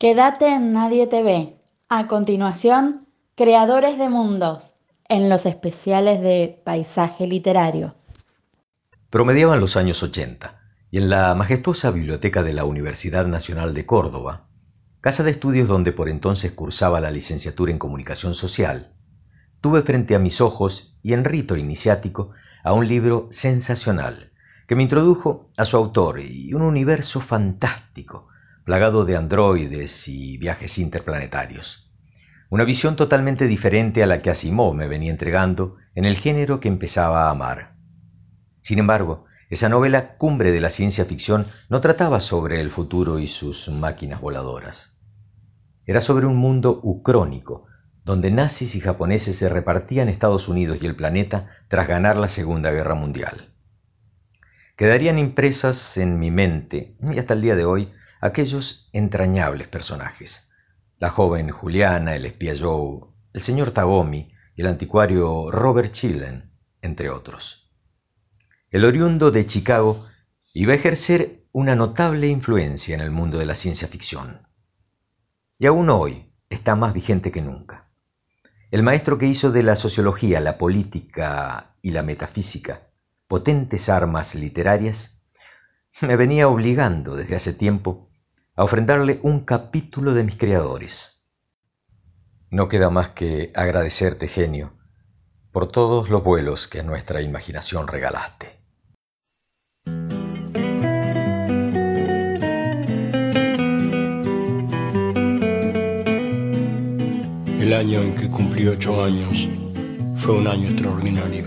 Quédate en Nadie te ve. A continuación, Creadores de Mundos, en los especiales de Paisaje Literario. Promediaban los años 80 y en la majestuosa biblioteca de la Universidad Nacional de Córdoba, casa de estudios donde por entonces cursaba la licenciatura en Comunicación Social, tuve frente a mis ojos y en rito iniciático a un libro sensacional que me introdujo a su autor y un universo fantástico plagado de androides y viajes interplanetarios. Una visión totalmente diferente a la que Asimov me venía entregando en el género que empezaba a amar. Sin embargo, esa novela cumbre de la ciencia ficción no trataba sobre el futuro y sus máquinas voladoras. Era sobre un mundo ucrónico, donde nazis y japoneses se repartían Estados Unidos y el planeta tras ganar la Segunda Guerra Mundial. Quedarían impresas en mi mente, y hasta el día de hoy, aquellos entrañables personajes. La joven Juliana, el espía Joe, el señor Tagomi el anticuario Robert Chillen, entre otros. El oriundo de Chicago iba a ejercer una notable influencia en el mundo de la ciencia ficción. Y aún hoy está más vigente que nunca. El maestro que hizo de la sociología, la política y la metafísica potentes armas literarias, me venía obligando desde hace tiempo a ofrendarle un capítulo de mis creadores. No queda más que agradecerte, genio, por todos los vuelos que a nuestra imaginación regalaste. El año en que cumplí ocho años fue un año extraordinario.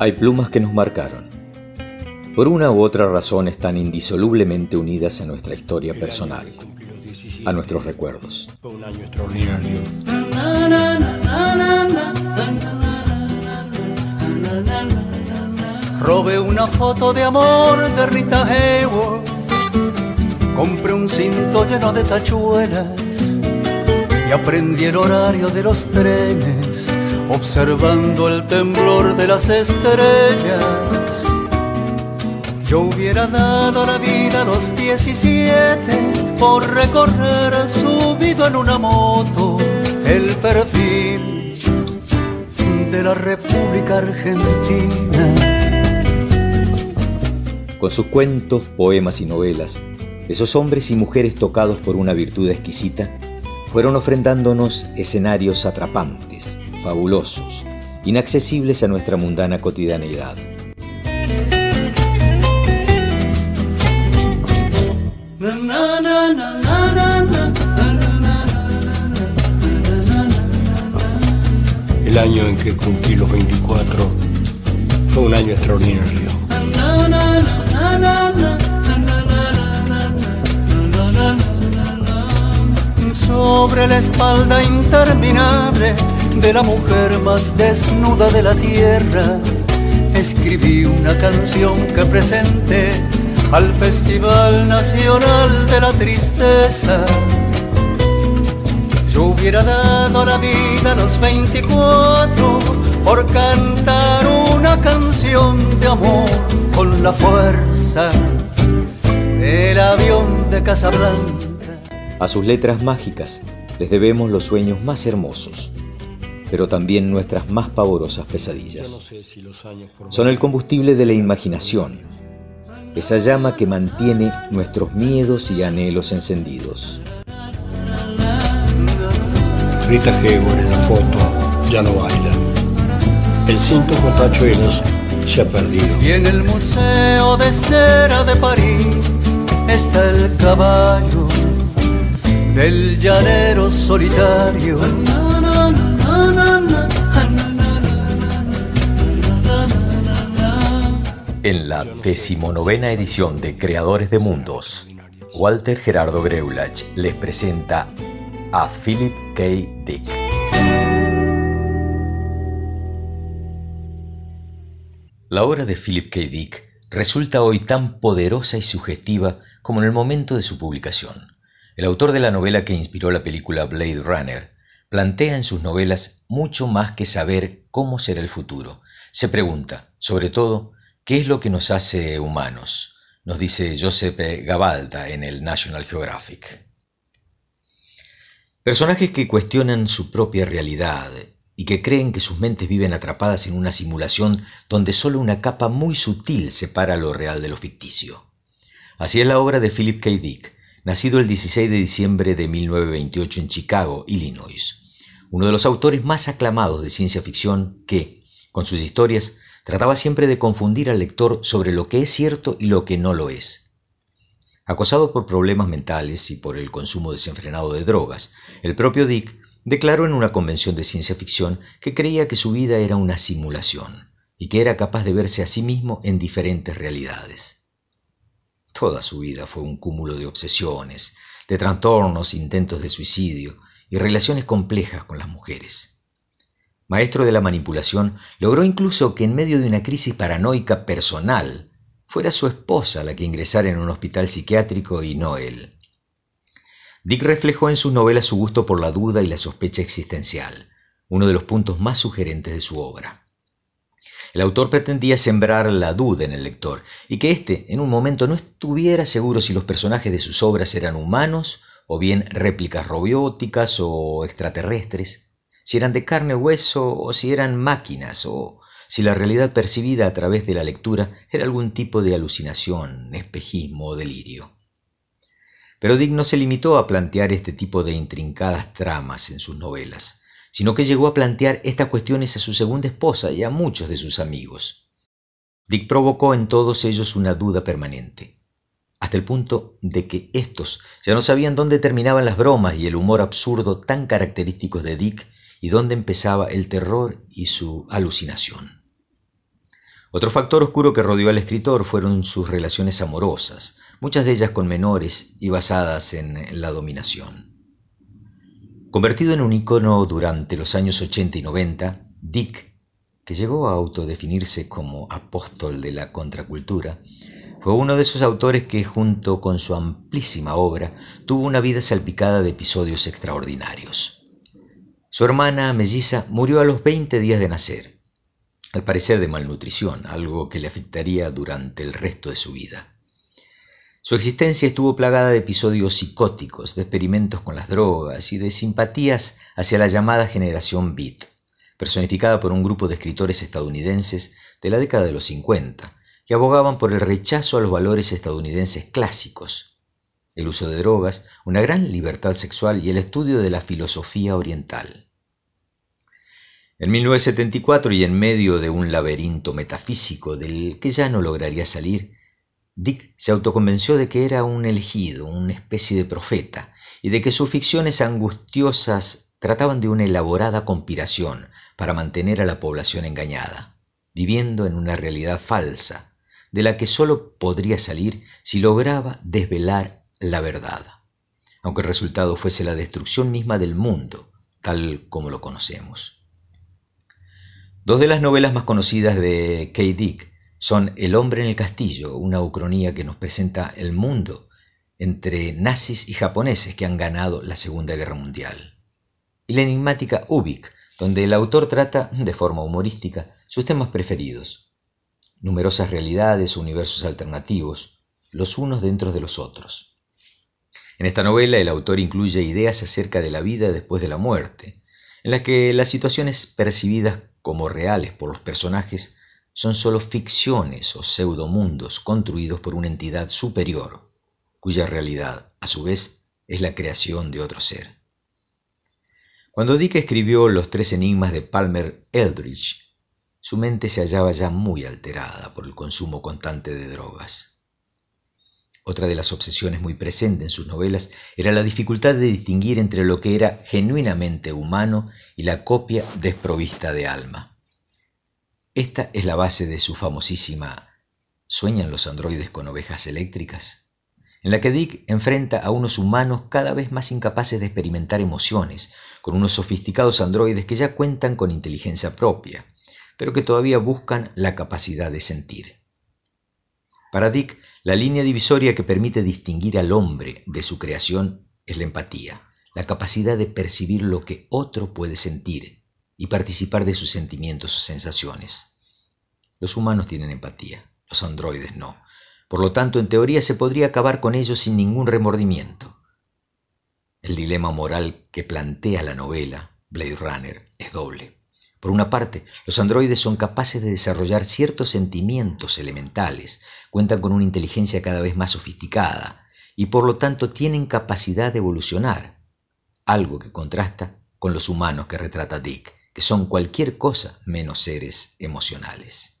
hay plumas que nos marcaron. Por una u otra razón están indisolublemente unidas a nuestra historia personal, a nuestros recuerdos. Robé una foto de amor de Rita Hayworth. Compré un cinto lleno de tachuelas y aprendí el horario de los trenes observando el temblor de las estrellas. Yo hubiera dado la vida a los 17 por recorrer subido en una moto el perfil de la República Argentina. Con sus cuentos, poemas y novelas, esos hombres y mujeres tocados por una virtud exquisita fueron ofrendándonos escenarios atrapantes fabulosos, inaccesibles a nuestra mundana cotidianeidad. El año en que cumplí los 24 fue un año extraordinario. Sobre la espalda interminable de la mujer más desnuda de la tierra, escribí una canción que presenté al Festival Nacional de la Tristeza. Yo hubiera dado la vida a los 24 por cantar una canción de amor con la fuerza del avión de Casablanca. A sus letras mágicas les debemos los sueños más hermosos pero también nuestras más pavorosas pesadillas. Son el combustible de la imaginación, esa llama que mantiene nuestros miedos y anhelos encendidos. Rita Hayworth en la foto ya no baila. El cinto con tachuelos se ha perdido. Y en el Museo de Cera de París está el caballo del llanero solitario En la decimonovena edición de Creadores de Mundos, Walter Gerardo Greulach les presenta a Philip K. Dick. La obra de Philip K. Dick resulta hoy tan poderosa y sugestiva como en el momento de su publicación. El autor de la novela que inspiró la película Blade Runner plantea en sus novelas mucho más que saber cómo será el futuro. Se pregunta, sobre todo, ¿qué es lo que nos hace humanos? Nos dice Joseph Gabalda en el National Geographic. Personajes que cuestionan su propia realidad y que creen que sus mentes viven atrapadas en una simulación donde solo una capa muy sutil separa lo real de lo ficticio. Así es la obra de Philip K. Dick, nacido el 16 de diciembre de 1928 en Chicago, Illinois uno de los autores más aclamados de ciencia ficción que, con sus historias, trataba siempre de confundir al lector sobre lo que es cierto y lo que no lo es. Acosado por problemas mentales y por el consumo desenfrenado de drogas, el propio Dick declaró en una convención de ciencia ficción que creía que su vida era una simulación y que era capaz de verse a sí mismo en diferentes realidades. Toda su vida fue un cúmulo de obsesiones, de trastornos, intentos de suicidio, y relaciones complejas con las mujeres. Maestro de la manipulación, logró incluso que en medio de una crisis paranoica personal fuera su esposa la que ingresara en un hospital psiquiátrico y no él. Dick reflejó en sus novelas su gusto por la duda y la sospecha existencial, uno de los puntos más sugerentes de su obra. El autor pretendía sembrar la duda en el lector y que éste en un momento no estuviera seguro si los personajes de sus obras eran humanos o bien réplicas robióticas o extraterrestres, si eran de carne o hueso o si eran máquinas o si la realidad percibida a través de la lectura era algún tipo de alucinación, espejismo o delirio. Pero Dick no se limitó a plantear este tipo de intrincadas tramas en sus novelas, sino que llegó a plantear estas cuestiones a su segunda esposa y a muchos de sus amigos. Dick provocó en todos ellos una duda permanente hasta el punto de que estos ya no sabían dónde terminaban las bromas y el humor absurdo tan característicos de Dick y dónde empezaba el terror y su alucinación. Otro factor oscuro que rodeó al escritor fueron sus relaciones amorosas, muchas de ellas con menores y basadas en la dominación. Convertido en un icono durante los años 80 y 90, Dick, que llegó a autodefinirse como apóstol de la contracultura, fue uno de esos autores que, junto con su amplísima obra, tuvo una vida salpicada de episodios extraordinarios. Su hermana melliza murió a los 20 días de nacer, al parecer de malnutrición, algo que le afectaría durante el resto de su vida. Su existencia estuvo plagada de episodios psicóticos, de experimentos con las drogas y de simpatías hacia la llamada generación Beat, personificada por un grupo de escritores estadounidenses de la década de los 50, que abogaban por el rechazo a los valores estadounidenses clásicos, el uso de drogas, una gran libertad sexual y el estudio de la filosofía oriental. En 1974 y en medio de un laberinto metafísico del que ya no lograría salir, Dick se autoconvenció de que era un elegido, una especie de profeta, y de que sus ficciones angustiosas trataban de una elaborada conspiración para mantener a la población engañada, viviendo en una realidad falsa, de la que sólo podría salir si lograba desvelar la verdad, aunque el resultado fuese la destrucción misma del mundo, tal como lo conocemos. Dos de las novelas más conocidas de K. Dick son El hombre en el castillo, una ucronía que nos presenta el mundo entre nazis y japoneses que han ganado la Segunda Guerra Mundial, y la enigmática Ubik, donde el autor trata, de forma humorística, sus temas preferidos, numerosas realidades universos alternativos, los unos dentro de los otros. En esta novela el autor incluye ideas acerca de la vida después de la muerte, en la que las situaciones percibidas como reales por los personajes son solo ficciones o pseudomundos construidos por una entidad superior, cuya realidad, a su vez, es la creación de otro ser. Cuando Dick escribió Los tres enigmas de Palmer Eldridge, su mente se hallaba ya muy alterada por el consumo constante de drogas. Otra de las obsesiones muy presentes en sus novelas era la dificultad de distinguir entre lo que era genuinamente humano y la copia desprovista de alma. Esta es la base de su famosísima ¿Sueñan los androides con ovejas eléctricas? En la que Dick enfrenta a unos humanos cada vez más incapaces de experimentar emociones, con unos sofisticados androides que ya cuentan con inteligencia propia, pero que todavía buscan la capacidad de sentir. Para Dick, la línea divisoria que permite distinguir al hombre de su creación es la empatía, la capacidad de percibir lo que otro puede sentir y participar de sus sentimientos o sensaciones. Los humanos tienen empatía, los androides no. Por lo tanto, en teoría se podría acabar con ellos sin ningún remordimiento. El dilema moral que plantea la novela, Blade Runner, es doble. Por una parte, los androides son capaces de desarrollar ciertos sentimientos elementales, cuentan con una inteligencia cada vez más sofisticada y por lo tanto tienen capacidad de evolucionar, algo que contrasta con los humanos que retrata Dick, que son cualquier cosa menos seres emocionales.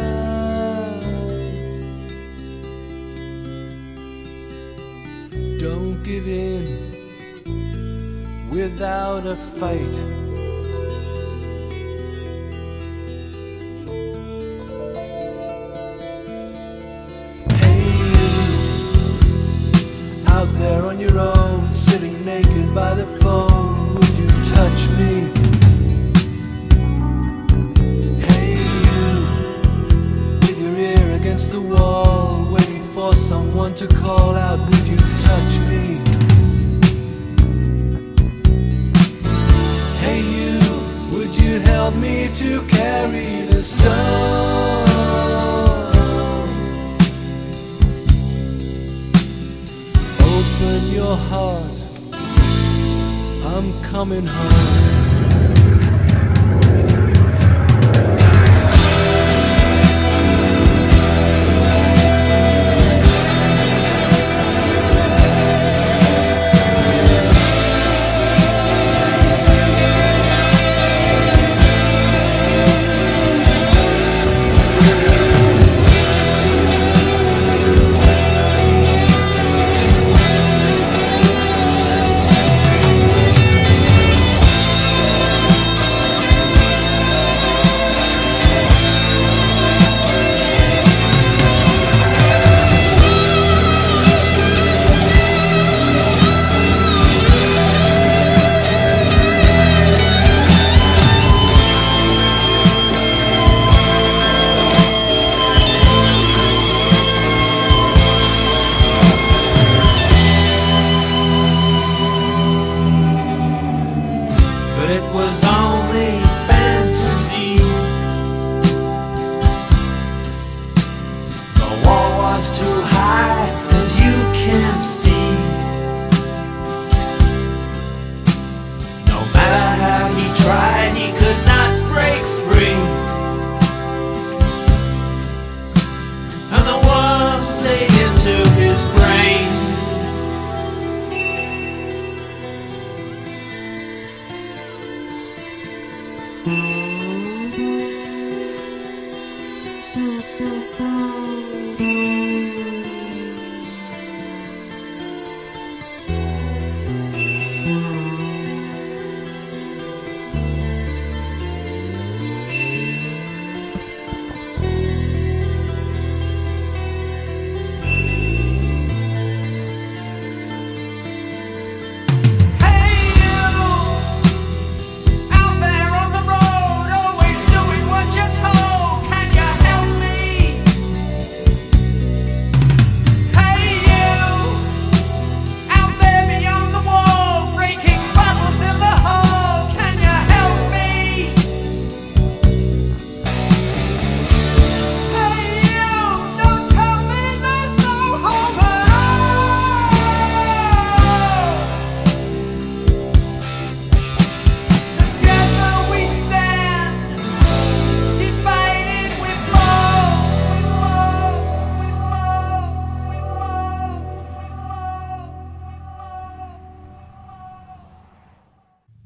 Give in without a fight. Hey, out there on your own, sitting naked by the phone, would you touch me? Hey, you, with touch me. Hey you, would you help me to carry the stone? Open your heart, I'm coming home.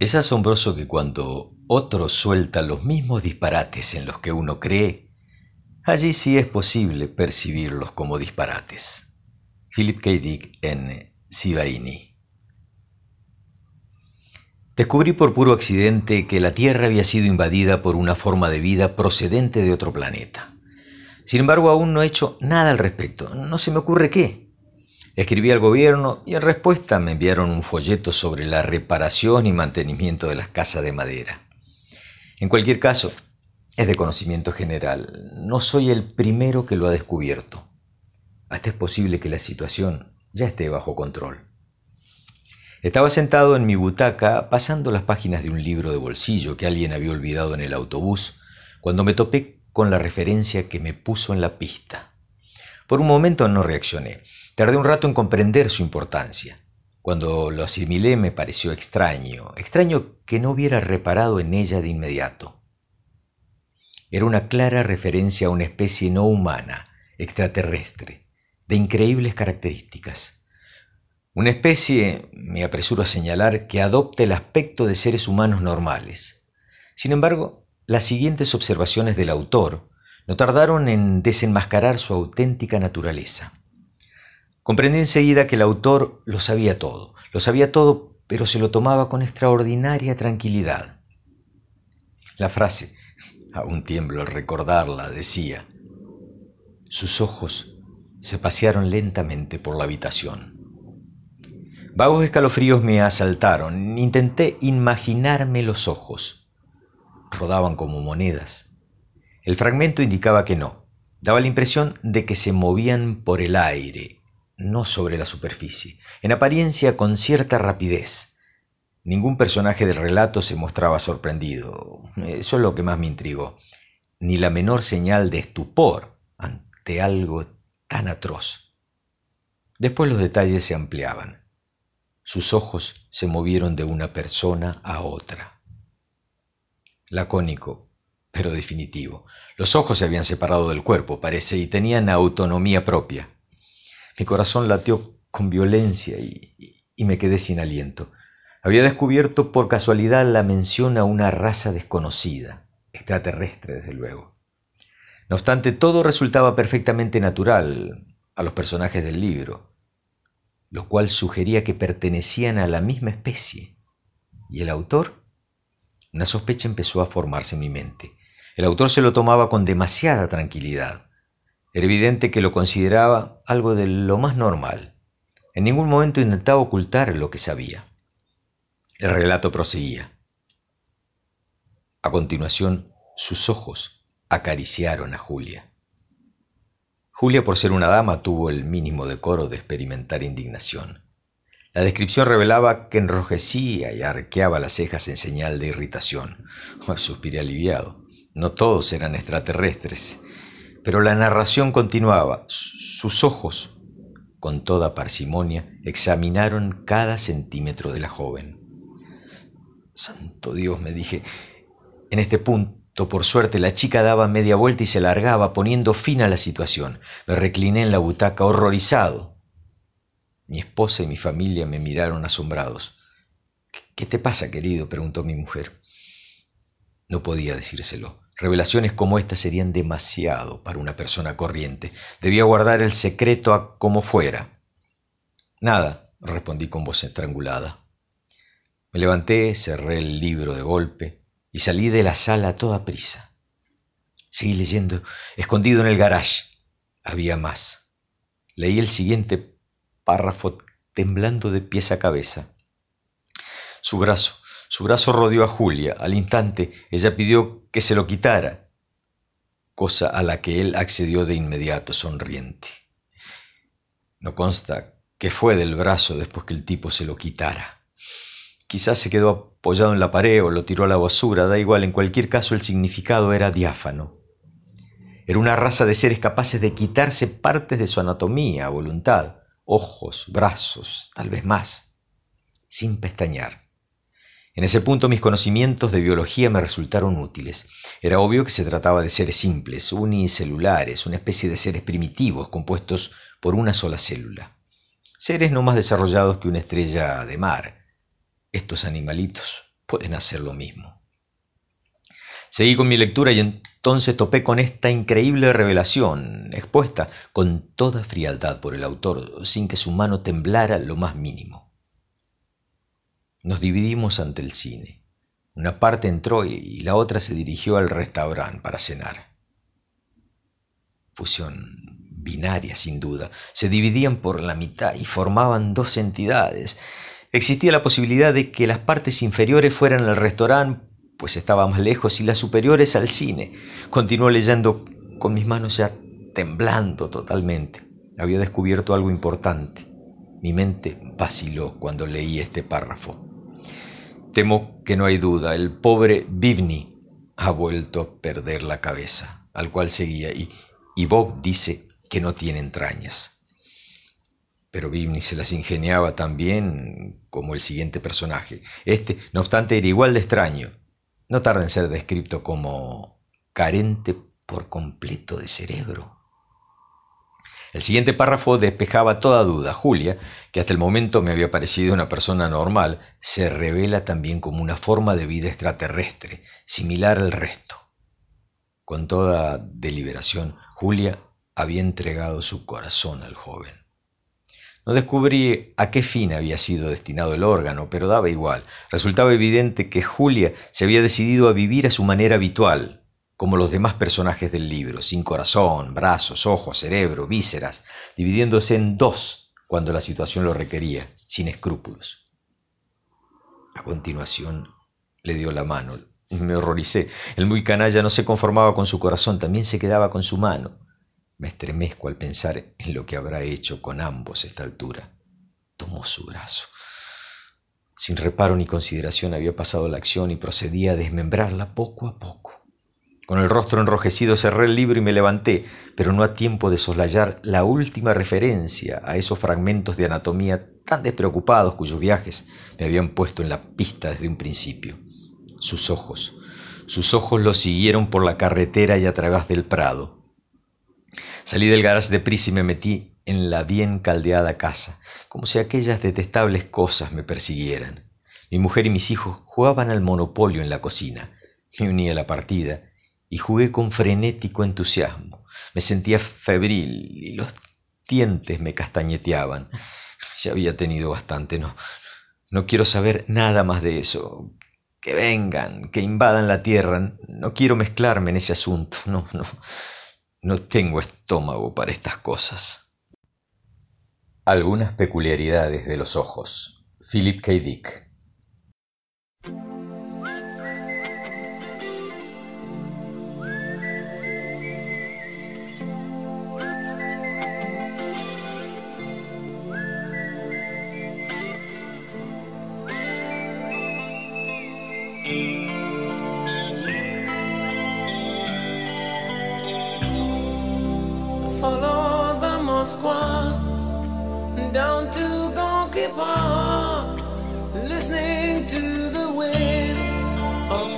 Es asombroso que cuando otros sueltan los mismos disparates en los que uno cree, allí sí es posible percibirlos como disparates. Philip K. Dick en Sibaini. Descubrí por puro accidente que la Tierra había sido invadida por una forma de vida procedente de otro planeta. Sin embargo, aún no he hecho nada al respecto. No se me ocurre qué. Escribí al gobierno y en respuesta me enviaron un folleto sobre la reparación y mantenimiento de las casas de madera. En cualquier caso, es de conocimiento general. No soy el primero que lo ha descubierto. Hasta es posible que la situación ya esté bajo control. Estaba sentado en mi butaca pasando las páginas de un libro de bolsillo que alguien había olvidado en el autobús cuando me topé con la referencia que me puso en la pista. Por un momento no reaccioné. Tardé un rato en comprender su importancia. Cuando lo asimilé me pareció extraño, extraño que no hubiera reparado en ella de inmediato. Era una clara referencia a una especie no humana, extraterrestre, de increíbles características. Una especie, me apresuro a señalar, que adopta el aspecto de seres humanos normales. Sin embargo, las siguientes observaciones del autor no tardaron en desenmascarar su auténtica naturaleza. Comprendí enseguida que el autor lo sabía todo, lo sabía todo, pero se lo tomaba con extraordinaria tranquilidad. La frase, aún tiemblo al recordarla, decía, sus ojos se pasearon lentamente por la habitación. Vagos escalofríos me asaltaron, intenté imaginarme los ojos. Rodaban como monedas. El fragmento indicaba que no, daba la impresión de que se movían por el aire, no sobre la superficie, en apariencia con cierta rapidez. Ningún personaje del relato se mostraba sorprendido. Eso es lo que más me intrigó. Ni la menor señal de estupor ante algo tan atroz. Después los detalles se ampliaban. Sus ojos se movieron de una persona a otra. Lacónico, pero definitivo. Los ojos se habían separado del cuerpo, parece, y tenían autonomía propia. Mi corazón latió con violencia y, me quedé sin aliento. Había descubierto por casualidad la mención a una raza desconocida, extraterrestre desde luego. No obstante, todo resultaba perfectamente natural a los personajes del libro, lo cual sugería que pertenecían a la misma especie. ¿Y el autor? Una sospecha empezó a formarse en mi mente. El autor se lo tomaba con demasiada tranquilidad. Era evidente que lo consideraba algo de lo más normal. En ningún momento intentaba ocultar lo que sabía. El relato proseguía. A continuación, sus ojos acariciaron a Julia. Julia, por ser una dama, tuvo el mínimo decoro de experimentar indignación. La descripción revelaba que enrojecía y arqueaba las cejas en señal de irritación. Suspiré aliviado. No todos eran extraterrestres. Pero la narración continuaba. Sus ojos, con toda parsimonia, examinaron cada centímetro de la joven. Santo Dios, me dije. En este punto, por suerte, la chica daba media vuelta y se largaba, poniendo fin a la situación. Me recliné en la butaca, horrorizado. Mi esposa y mi familia me miraron asombrados. ¿Qué te pasa, querido? preguntó mi mujer. No podía decírselo. Revelaciones como esta serían demasiado para una persona corriente. Debía guardar el secreto a como fuera. Nada, respondí con voz estrangulada. Me levanté, cerré el libro de golpe y salí de la sala a toda prisa. Seguí leyendo, escondido en el garage. Había más. Leí el siguiente párrafo temblando de pies a cabeza. Su brazo, su brazo rodeó a Julia. Al instante ella pidió que se lo quitara, cosa a la que él accedió de inmediato, sonriente. No consta que fue del brazo después que el tipo se lo quitara. Quizás se quedó apoyado en la pared o lo tiró a la basura, da igual, en cualquier caso el significado era diáfano. Era una raza de seres capaces de quitarse partes de su anatomía voluntad, ojos, brazos, tal vez más, sin pestañear. En ese punto mis conocimientos de biología me resultaron útiles. Era obvio que se trataba de seres simples, unicelulares, una especie de seres primitivos compuestos por una sola célula. Seres no más desarrollados que una estrella de mar. Estos animalitos pueden hacer lo mismo. Seguí con mi lectura y entonces topé con esta increíble revelación, expuesta con toda frialdad por el autor, sin que su mano temblara lo más mínimo. Nos dividimos ante el cine. Una parte entró y la otra se dirigió al restaurante para cenar. Fusión binaria, sin duda. Se dividían por la mitad y formaban dos entidades. Existía la posibilidad de que las partes inferiores fueran al restaurante, pues estaba más lejos, y las superiores al cine. Continuó leyendo con mis manos ya temblando totalmente. Había descubierto algo importante. Mi mente vaciló cuando leí este párrafo. Temo que no hay duda, el pobre Bivni ha vuelto a perder la cabeza, al cual seguía, y, y Bob dice que no tiene entrañas. Pero Bivni se las ingeniaba tan bien como el siguiente personaje. Este, no obstante, era igual de extraño. No tarda en ser descrito como carente por completo de cerebro. El siguiente párrafo despejaba toda duda. Julia, que hasta el momento me había parecido una persona normal, se revela también como una forma de vida extraterrestre, similar al resto. Con toda deliberación, Julia había entregado su corazón al joven. No descubrí a qué fin había sido destinado el órgano, pero daba igual. Resultaba evidente que Julia se había decidido a vivir a su manera habitual, como los demás personajes del libro, sin corazón, brazos, ojos, cerebro, vísceras, dividiéndose en dos cuando la situación lo requería, sin escrúpulos. A continuación le dio la mano. Me horroricé. El muy canalla no se conformaba con su corazón, también se quedaba con su mano. Me estremezco al pensar en lo que habrá hecho con ambos a esta altura. Tomó su brazo. Sin reparo ni consideración había pasado la acción y procedía a desmembrarla poco a poco. Con el rostro enrojecido cerré el libro y me levanté, pero no a tiempo de soslayar la última referencia a esos fragmentos de anatomía tan despreocupados cuyos viajes me habían puesto en la pista desde un principio. Sus ojos, sus ojos lo siguieron por la carretera y a través del prado. Salí del garage de prisa y me metí en la bien caldeada casa, como si aquellas detestables cosas me persiguieran. Mi mujer y mis hijos jugaban al monopolio en la cocina. Me uní a la partida y jugué con frenético entusiasmo. Me sentía febril y los dientes me castañeteaban. Ya había tenido bastante, no, no quiero saber nada más de eso. Que vengan, que invadan la tierra. No quiero mezclarme en ese asunto. No, no, no tengo estómago para estas cosas. Algunas peculiaridades de los ojos. Philip K. Dick.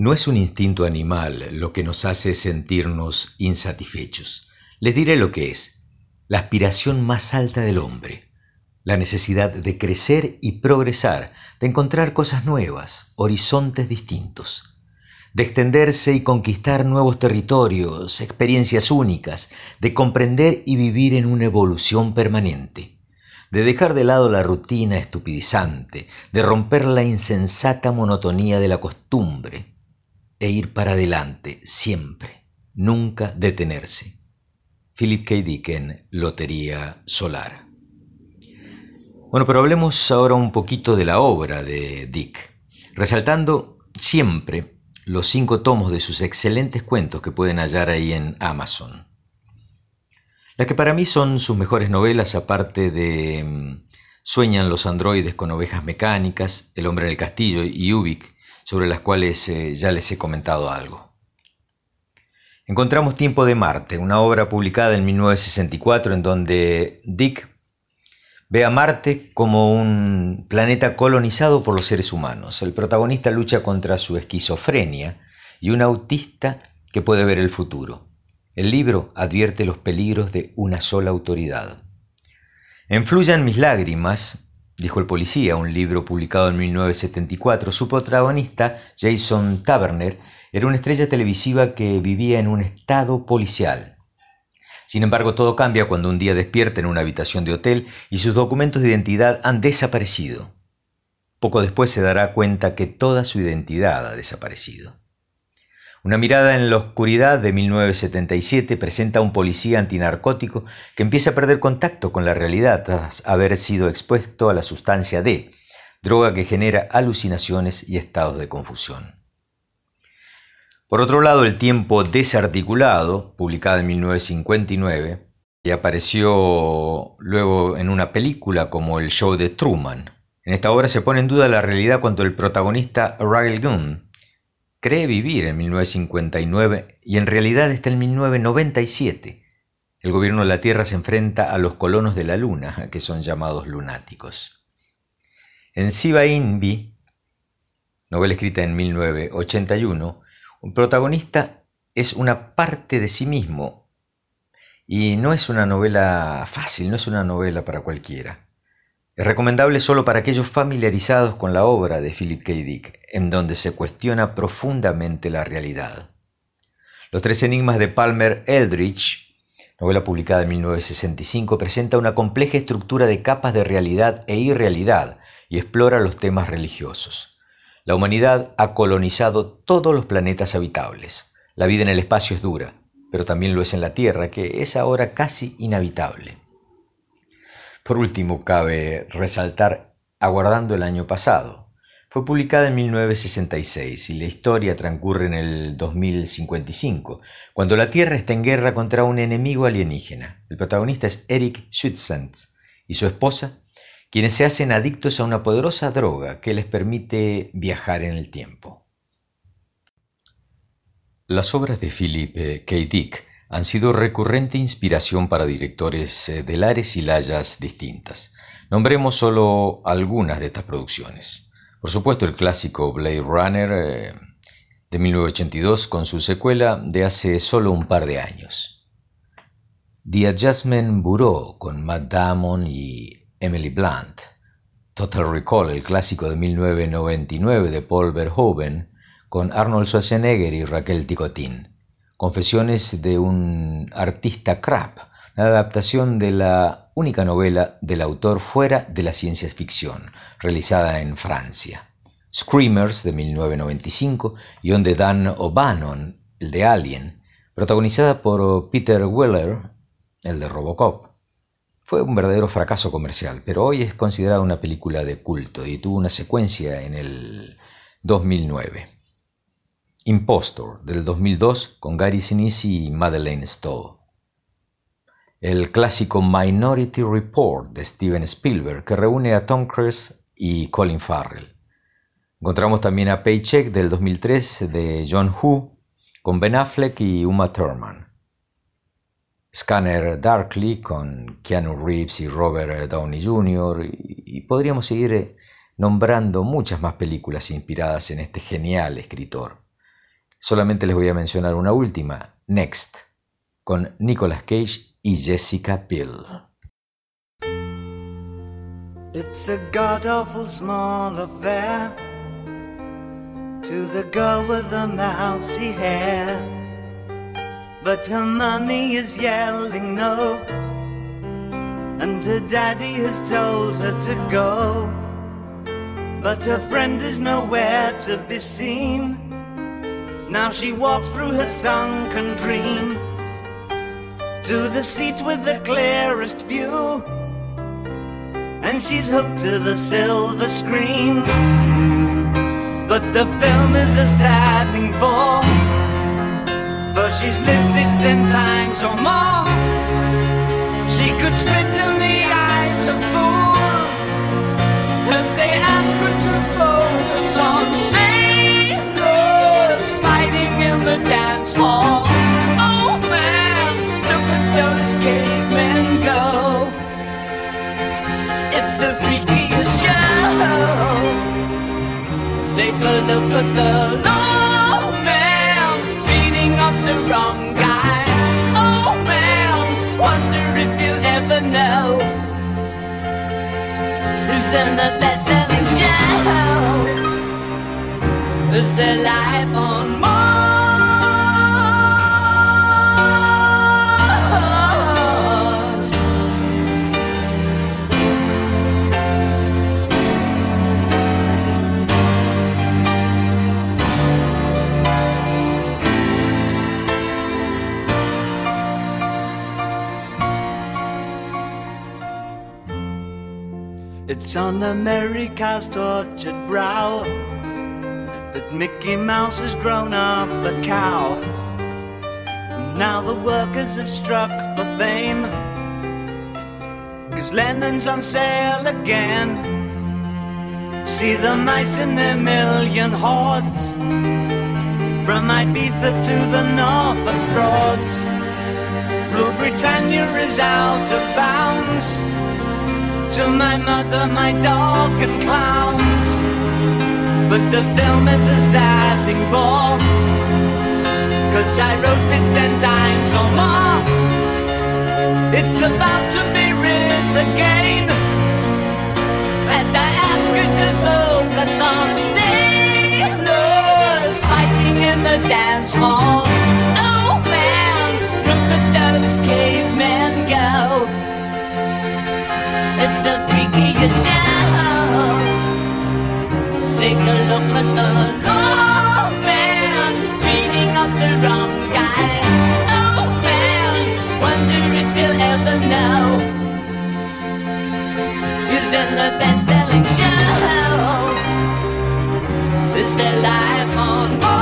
No es un instinto animal lo que nos hace sentirnos insatisfechos. Les diré lo que es. La aspiración más alta del hombre. La necesidad de crecer y progresar, de encontrar cosas nuevas, horizontes distintos. De extenderse y conquistar nuevos territorios, experiencias únicas, de comprender y vivir en una evolución permanente de dejar de lado la rutina estupidizante, de romper la insensata monotonía de la costumbre e ir para adelante siempre, nunca detenerse. Philip K. Dick en Lotería Solar. Bueno, pero hablemos ahora un poquito de la obra de Dick, resaltando siempre los cinco tomos de sus excelentes cuentos que pueden hallar ahí en Amazon. Las que para mí son sus mejores novelas, aparte de mm, Sueñan los androides con ovejas mecánicas, El hombre en el castillo y Ubik, sobre las cuales eh, ya les he comentado algo. Encontramos Tiempo de Marte, una obra publicada en 1964 en donde Dick ve a Marte como un planeta colonizado por los seres humanos. El protagonista lucha contra su esquizofrenia y un autista que puede ver el futuro. El libro advierte los peligros de una sola autoridad. Enfluyan mis lágrimas, dijo el policía, un libro publicado en 1974. Su protagonista, Jason Taverner, era una estrella televisiva que vivía en un estado policial. Sin embargo, todo cambia cuando un día despierta en una habitación de hotel y sus documentos de identidad han desaparecido. Poco después se dará cuenta que toda su identidad ha desaparecido. Una mirada en la oscuridad de 1977 presenta a un policía antinarcótico que empieza a perder contacto con la realidad tras haber sido expuesto a la sustancia D, droga que genera alucinaciones y estados de confusión. Por otro lado, El tiempo desarticulado, publicado en 1959, y apareció luego en una película como El show de Truman. En esta obra se pone en duda la realidad cuando el protagonista Riley Gunn cree vivir en 1959 y en realidad está en 1997. El gobierno de la Tierra se enfrenta a los colonos de la Luna, que son llamados lunáticos. En Siba Invi, novela escrita en 1981, un protagonista es una parte de sí mismo y no es una novela fácil, no es una novela para cualquiera. Es recomendable solo para aquellos familiarizados con la obra de Philip K. Dick, en donde se cuestiona profundamente la realidad. Los tres enigmas de Palmer Eldritch, novela publicada en 1965, presenta una compleja estructura de capas de realidad e irrealidad y explora los temas religiosos. La humanidad ha colonizado todos los planetas habitables. La vida en el espacio es dura, pero también lo es en la Tierra, que es ahora casi inhabitable. Por último, cabe resaltar Aguardando el año pasado, Fue publicada en 1966 y la historia transcurre en el 2055, cuando la Tierra está en guerra contra un enemigo alienígena. El protagonista es Eric Schützens y su esposa, quienes se hacen adictos a una poderosa droga que les permite viajar en el tiempo. Las obras de Philip K. Dick han sido recurrente inspiración para directores eh, de lares y layas distintas. Nombremos solo algunas de estas producciones. Por supuesto, el clásico Blade Runner eh, de 1982 con su secuela de hace solo un par de años. The Adjustment Bureau con Matt Damon y Emily Blunt. Total Recall, el clásico de 1999 de Paul Verhoeven con Arnold Schwarzenegger y Raquel Ticotin. Confesiones de un artista crap, la adaptación de la única novela del autor fuera de la ciencia ficción, realizada en Francia. Screamers de 1995, guion de Dan O'Bannon, el de Alien, protagonizada por Peter Weller, el de Robocop. Fue un verdadero fracaso comercial, pero hoy es considerada una película de culto y tuvo una secuencia en el 2009. Impostor del 2002 con Gary Sinise y Madeleine Stowe. El clásico Minority Report de Steven Spielberg que reúne a Tom Cruise y Colin Farrell. Encontramos también a Paycheck del 2003 de John Woo con Ben Affleck y Uma Thurman. Scanner Darkly con Keanu Reeves y Robert Downey Jr. y podríamos seguir nombrando muchas más películas inspiradas en este genial escritor. Solamente les voy a mencionar una última, Next, con Nicolas Cage y Jessica Biel. It's a god awful small affair to the girl with the mousy hair. But her mommy is yelling no, and her daddy has told her to go. But her friend is nowhere to be seen. Now she walks through her sunken dream to the seat with the clearest view, and she's hooked to the silver screen. But the film is a saddening bore, for she's lived it ten times or more. She could spit in the eyes of fools as they ask her to focus on sailors fighting in dance hall. Oh man, look at those cavemen go. It's the freakiest show. Take a look at the low man beating up the wrong guy. Oh man, wonder if you'll ever know. Who's in the best-selling show? Is there life on It's on America's tortured brow that Mickey Mouse has grown up a cow. And now the workers have struck for fame. Cause Lennon's on sale again. See the mice in their million hordes. From Ibiza to the Norfolk Broads. Rule Britannia is out of bounds. To my mother, my dog, and clowns. But the film is a sad thing bore Cause I wrote it ten times or more. It's about to be writ again. As I ask you to focus on sailors Fighting in the dance hall. Oh man, look at those cavemen go the freakiest show Take a look at the wrong man beating up the wrong guy. Oh man, wonder if you'll ever know. He's in the best-selling show. set life on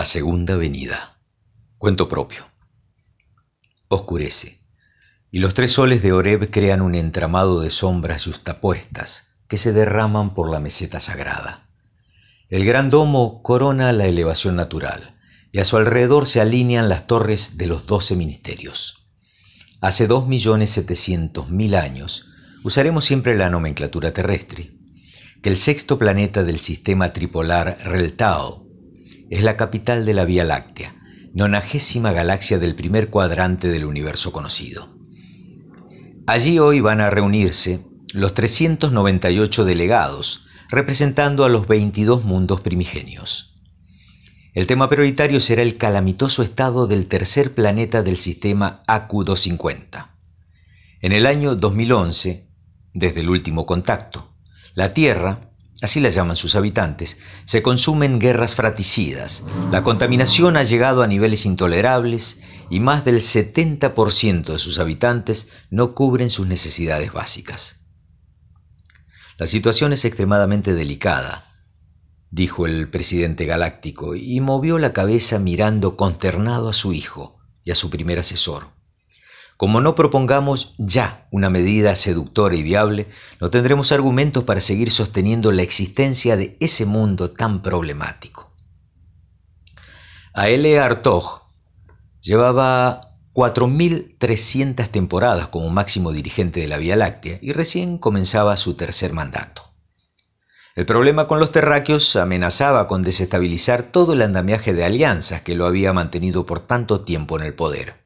La segunda venida. Cuento propio. Oscurece, y los tres soles de Oreb crean un entramado de sombras yustapuestas que se derraman por la meseta sagrada. El gran domo corona la elevación natural, y a su alrededor se alinean las torres de los doce ministerios. Hace dos millones setecientos mil años, usaremos siempre la nomenclatura terrestre, que el sexto planeta del sistema tripolar Reltao es la capital de la Vía Láctea, nonagésima galaxia del primer cuadrante del universo conocido. Allí hoy van a reunirse los 398 delegados, representando a los 22 mundos primigenios. El tema prioritario será el calamitoso estado del tercer planeta del sistema AQ250. En el año 2011, desde el último contacto, la Tierra, así la llaman sus habitantes, se consume en guerras fratricidas. La contaminación ha llegado a niveles intolerables y más del 70% de sus habitantes no cubren sus necesidades básicas. La situación es extremadamente delicada, dijo el presidente galáctico, y movió la cabeza mirando consternado a su hijo y a su primer asesor. Como no propongamos ya una medida seductora y viable, no tendremos argumentos para seguir sosteniendo la existencia de ese mundo tan problemático. A.L. Artog llevaba 4.300 temporadas como máximo dirigente de la Vía Láctea y recién comenzaba su tercer mandato. El problema con los terráqueos amenazaba con desestabilizar todo el andamiaje de alianzas que lo había mantenido por tanto tiempo en el poder.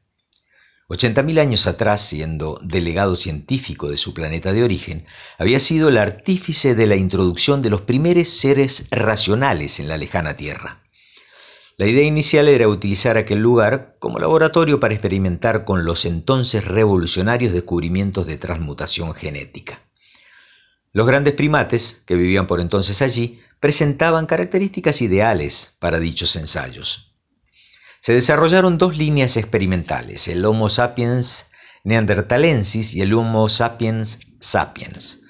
80.000 años atrás, siendo delegado científico de su planeta de origen, había sido el artífice de la introducción de los primeros seres racionales en la lejana Tierra. La idea inicial era utilizar aquel lugar como laboratorio para experimentar con los entonces revolucionarios descubrimientos de transmutación genética. Los grandes primates, que vivían por entonces allí, presentaban características ideales para dichos ensayos. Se desarrollaron dos líneas experimentales, el Homo sapiens neanderthalensis y el Homo sapiens sapiens.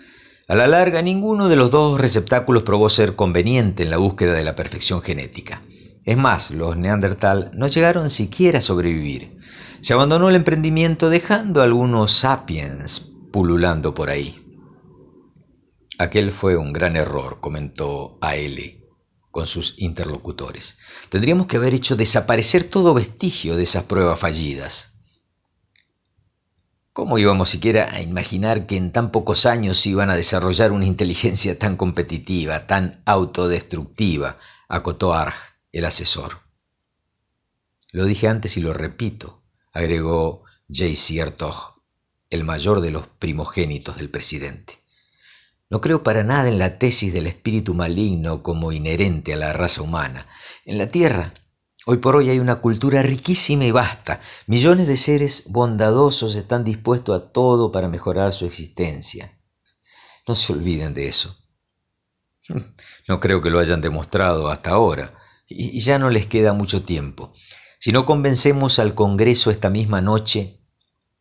A la larga, ninguno de los dos receptáculos probó ser conveniente en la búsqueda de la perfección genética. Es más, los neandertal no llegaron siquiera a sobrevivir. Se abandonó el emprendimiento dejando a algunos sapiens pululando por ahí. Aquel fue un gran error, comentó A.L. con sus interlocutores. Tendríamos que haber hecho desaparecer todo vestigio de esas pruebas fallidas. ¿Cómo íbamos siquiera a imaginar que en tan pocos años iban a desarrollar una inteligencia tan competitiva, tan autodestructiva? acotó Arg, el asesor. Lo dije antes y lo repito, agregó J.C. Ertog, el mayor de los primogénitos del presidente. No creo para nada en la tesis del espíritu maligno como inherente a la raza humana. En la Tierra, hoy por hoy hay una cultura riquísima y vasta. Millones de seres bondadosos están dispuestos a todo para mejorar su existencia. No se olviden de eso. No creo que lo hayan demostrado hasta ahora, y ya no les queda mucho tiempo. Si no convencemos al Congreso esta misma noche,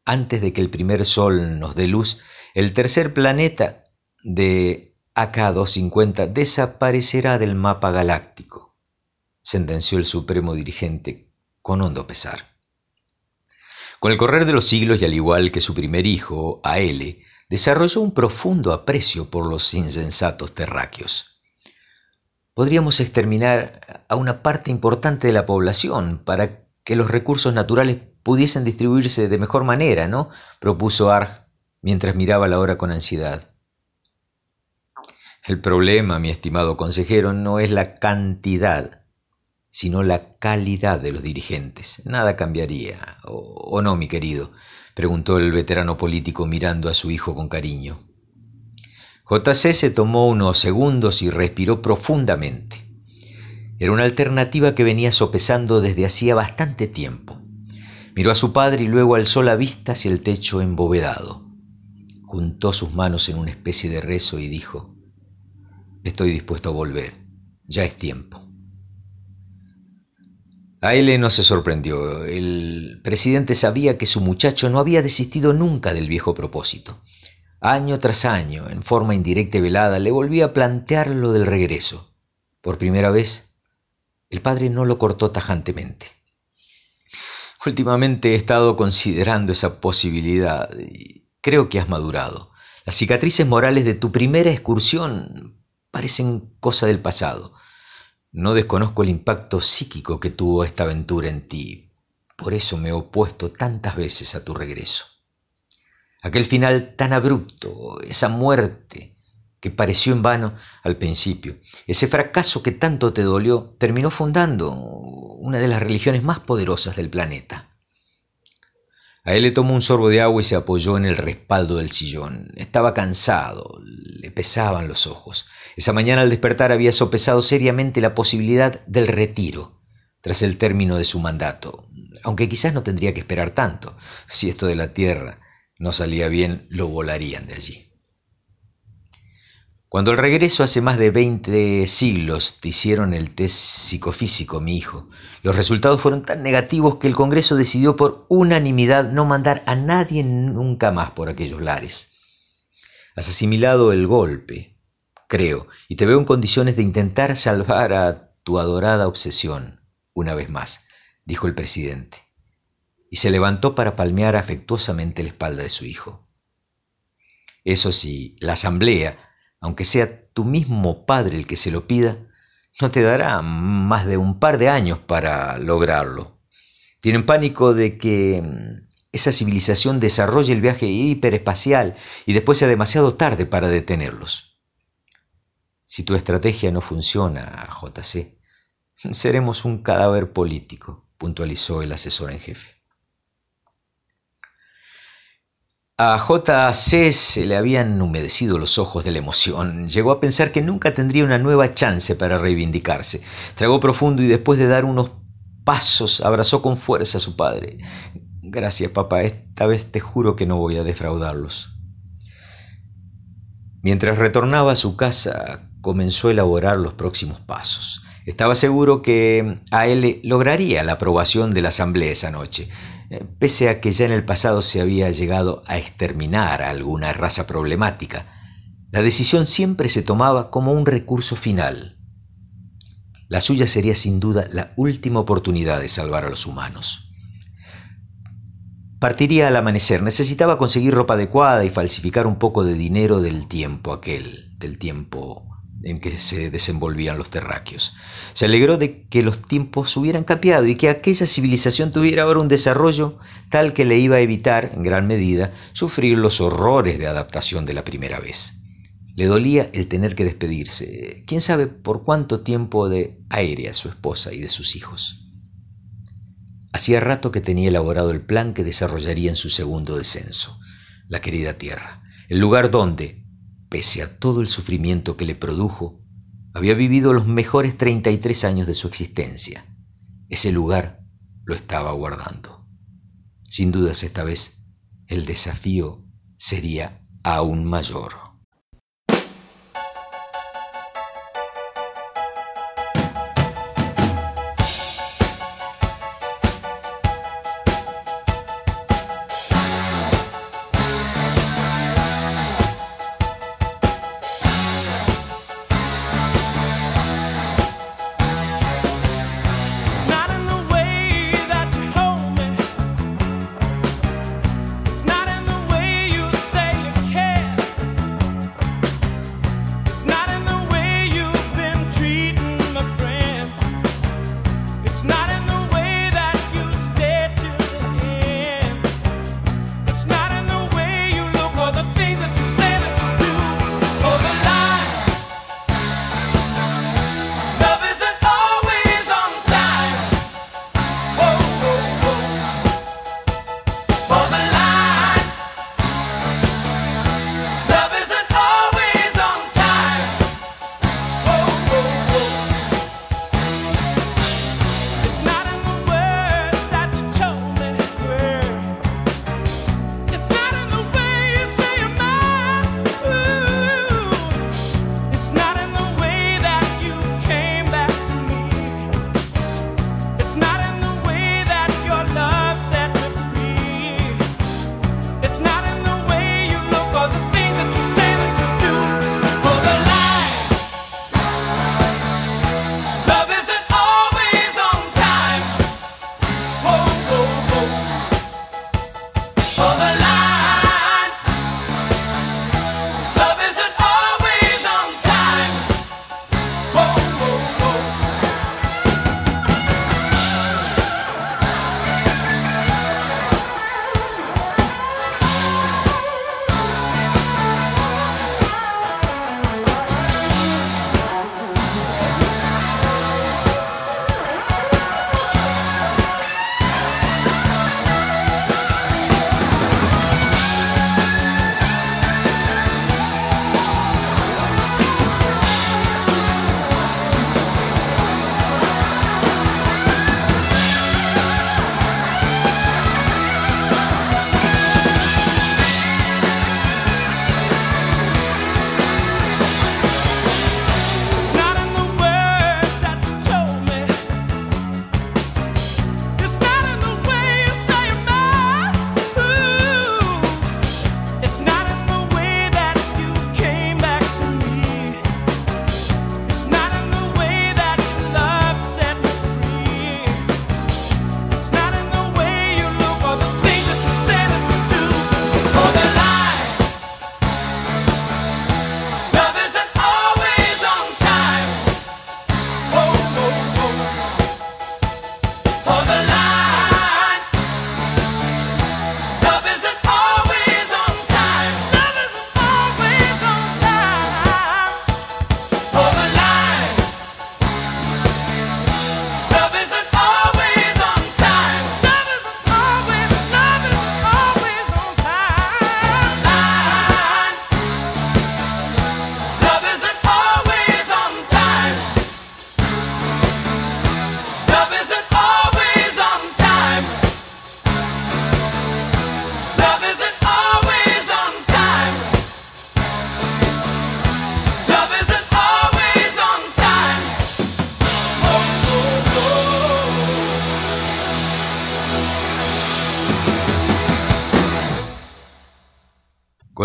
antes de que el primer sol nos dé luz, el tercer planeta de AK-250 desaparecerá del mapa galáctico, sentenció el supremo dirigente con hondo pesar. Con el correr de los siglos y al igual que su primer hijo, Aele, desarrolló un profundo aprecio por los insensatos terráqueos. Podríamos exterminar a una parte importante de la población para que los recursos naturales pudiesen distribuirse de mejor manera, ¿no? propuso Arg mientras miraba la hora con ansiedad. El problema, mi estimado consejero, no es la cantidad, sino la calidad de los dirigentes. Nada cambiaría, o, no, mi querido. preguntó el veterano político mirando a su hijo con cariño. JC se tomó unos segundos y respiró profundamente. Era una alternativa que venía sopesando desde hacía bastante tiempo. Miró a su padre y luego alzó la vista hacia el techo embovedado. Juntó sus manos en una especie de rezo y dijo, Estoy dispuesto a volver, ya es tiempo. A no se sorprendió. El presidente sabía que su muchacho no había desistido nunca del viejo propósito. Año tras año, en forma indirecta y velada, le volvía a plantear lo del regreso. Por primera vez, el padre no lo cortó tajantemente. Últimamente he estado considerando esa posibilidad y creo que has madurado. Las cicatrices morales de tu primera excursión parecen cosa del pasado. No desconozco el impacto psíquico que tuvo esta aventura en ti. Por eso me he opuesto tantas veces a tu regreso. Aquel final tan abrupto, esa muerte que pareció en vano al principio, ese fracaso que tanto te dolió, terminó fundando una de las religiones más poderosas del planeta. A él le tomó un sorbo de agua y se apoyó en el respaldo del sillón. Estaba cansado, le pesaban los ojos. Esa mañana al despertar había sopesado seriamente la posibilidad del retiro tras el término de su mandato, aunque quizás no tendría que esperar tanto. Si esto de la Tierra no salía bien, lo volarían de allí. Cuando al regreso hace más de 20 siglos te hicieron el test psicofísico, mi hijo, los resultados fueron tan negativos que el Congreso decidió por unanimidad no mandar a nadie nunca más por aquellos lares. Has asimilado el golpe, creo, y te veo en condiciones de intentar salvar a tu adorada obsesión, una vez más, dijo el presidente, y se levantó para palmear afectuosamente la espalda de su hijo. Eso sí, la asamblea, aunque sea tu mismo padre el que se lo pida, no te dará más de un par de años para lograrlo. Tienen pánico de que mm, esa civilización desarrolle el viaje hiperespacial y después sea demasiado tarde para detenerlos. Si tu estrategia no funciona, JC, seremos un cadáver político, puntualizó el asesor en jefe. A JC se le habían humedecido los ojos de la emoción. Llegó a pensar que nunca tendría una nueva chance para reivindicarse. Tragó profundo y después de dar unos pasos abrazó con fuerza a su padre. Gracias, papá. Esta vez te juro que no voy a defraudarlos. Mientras retornaba a su casa, comenzó a elaborar los próximos pasos. Estaba seguro que a él lograría la aprobación de la Asamblea esa noche, pese a que ya en el pasado se había llegado a exterminar a alguna raza problemática. La decisión siempre se tomaba como un recurso final. La suya sería sin duda la última oportunidad de salvar a los humanos. Partiría al amanecer, necesitaba conseguir ropa adecuada y falsificar un poco de dinero del tiempo aquel, del tiempo en que se desenvolvían los terráqueos. Se alegró de que los tiempos hubieran cambiado y que aquella civilización tuviera ahora un desarrollo tal que le iba a evitar, en gran medida, sufrir los horrores de adaptación de la primera vez. Le dolía el tener que despedirse, quién sabe por cuánto tiempo de aire a su esposa y de sus hijos. Hacía rato que tenía elaborado el plan que desarrollaría en su segundo descenso, la querida Tierra, el lugar donde, pese a todo el sufrimiento que le produjo, había vivido los mejores 33 años de su existencia. Ese lugar lo estaba guardando. Sin dudas esta vez el desafío sería aún mayor.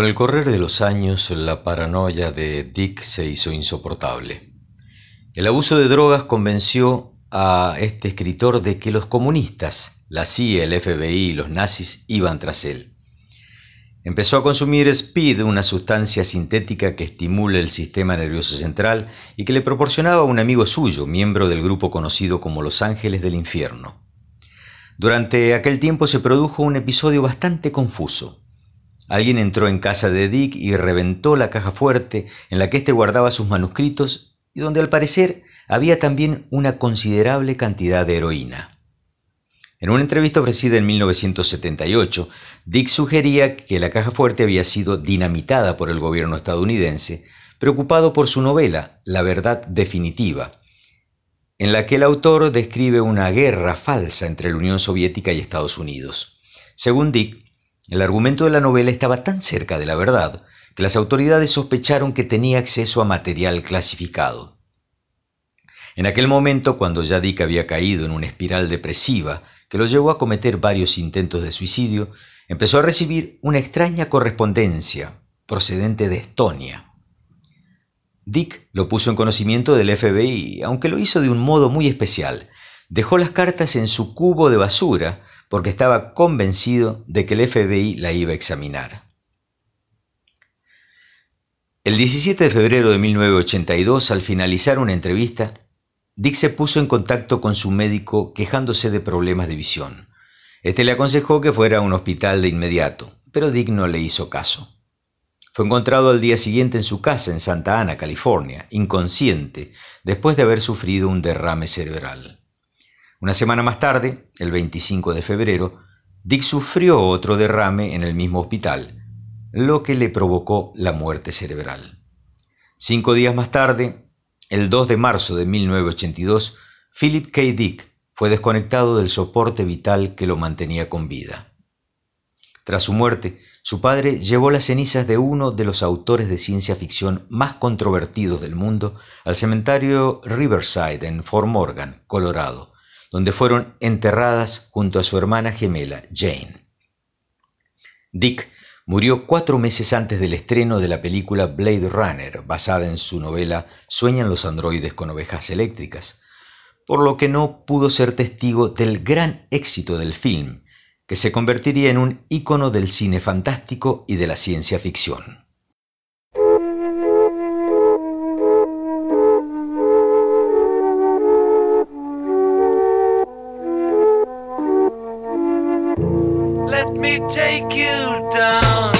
Con el correr de los años, la paranoia de Dick se hizo insoportable. El abuso de drogas convenció a este escritor de que los comunistas, la CIA, el FBI y los nazis iban tras él. Empezó a consumir speed, una sustancia sintética que estimula el sistema nervioso central y que le proporcionaba un amigo suyo, miembro del grupo conocido como Los Ángeles del Infierno. Durante aquel tiempo se produjo un episodio bastante confuso. Alguien entró en casa de Dick y reventó la caja fuerte en la que éste guardaba sus manuscritos y donde al parecer había también una considerable cantidad de heroína. En una entrevista ofrecida en 1978, Dick sugería que la caja fuerte había sido dinamitada por el gobierno estadounidense, preocupado por su novela La verdad definitiva, en la que el autor describe una guerra falsa entre la Unión Soviética y Estados Unidos. Según Dick, el argumento de la novela estaba tan cerca de la verdad que las autoridades sospecharon que tenía acceso a material clasificado. En aquel momento, cuando ya Dick había caído en una espiral depresiva que lo llevó a cometer varios intentos de suicidio, empezó a recibir una extraña correspondencia procedente de Estonia. Dick lo puso en conocimiento del FBI, aunque lo hizo de un modo muy especial. Dejó las cartas en su cubo de basura porque estaba convencido de que el FBI la iba a examinar. El 17 de febrero de 1982, al finalizar una entrevista, Dick se puso en contacto con su médico quejándose de problemas de visión. Este le aconsejó que fuera a un hospital de inmediato, pero Dick no le hizo caso. Fue encontrado al día siguiente en su casa en Santa Ana, California, inconsciente, después de haber sufrido un derrame cerebral. Una semana más tarde, el 25 de febrero, Dick sufrió otro derrame en el mismo hospital, lo que le provocó la muerte cerebral. Cinco días más tarde, el 2 de marzo de 1982, Philip K. Dick fue desconectado del soporte vital que lo mantenía con vida. Tras su muerte, su padre llevó las cenizas de uno de los autores de ciencia ficción más controvertidos del mundo al cementerio Riverside en Fort Morgan, Colorado, donde fueron enterradas junto a su hermana gemela, Jane. Dick murió cuatro meses antes del estreno de la película Blade Runner, basada en su novela Sueñan los androides con ovejas eléctricas, por lo que no pudo ser testigo del gran éxito del film, que se convertiría en un ícono del cine fantástico y de la ciencia ficción. Take you down,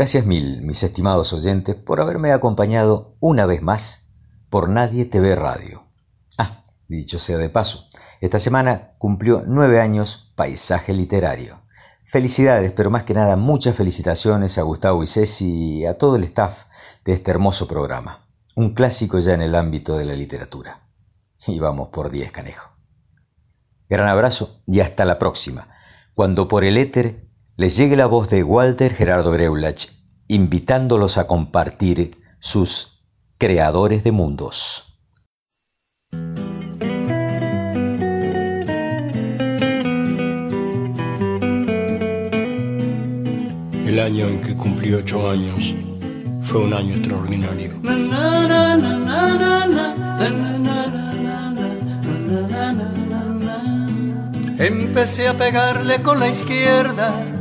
Gracias mil, mis estimados oyentes, por haberme acompañado una vez más por Nadie TV Radio. Ah, dicho sea de paso, esta semana cumplió nueve años Paisaje Literario. Felicidades, pero más que nada muchas felicitaciones a Gustavo y Ceci y a todo el staff de este hermoso programa. Un clásico ya en el ámbito de la literatura. Y vamos por diez, canejo. Gran abrazo y hasta la próxima, cuando por el éter les llegue la voz de Walter Gerardo Greulach, invitándolos a compartir sus creadores de mundos. El año en que cumplí ocho años fue un año extraordinario. Empecé a pegarle con la izquierda,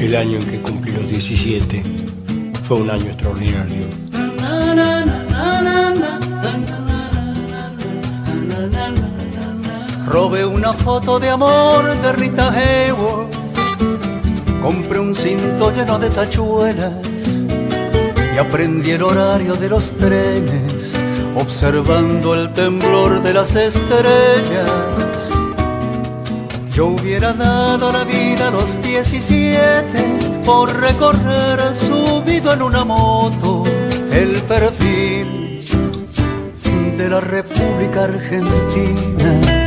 El año en que cumplí los 17 fue un año extraordinario. Robé una foto de amor de Rita Hayworth. Compré un cinto lleno de tachuelas y aprendí el horario de los trenes, observando el temblor de las estrellas. Yo hubiera dado la vida a los 17 por recorrer subido en una moto el perfil de la República Argentina.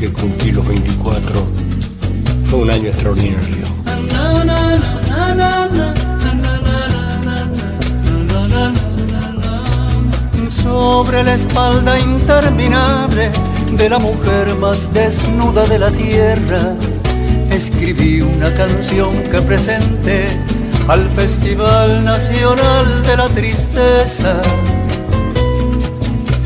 Que cumplí los 24 fue un año extraordinario. Sobre la espalda interminable de la mujer más desnuda de la tierra, escribí una canción que presenté al Festival Nacional de la Tristeza.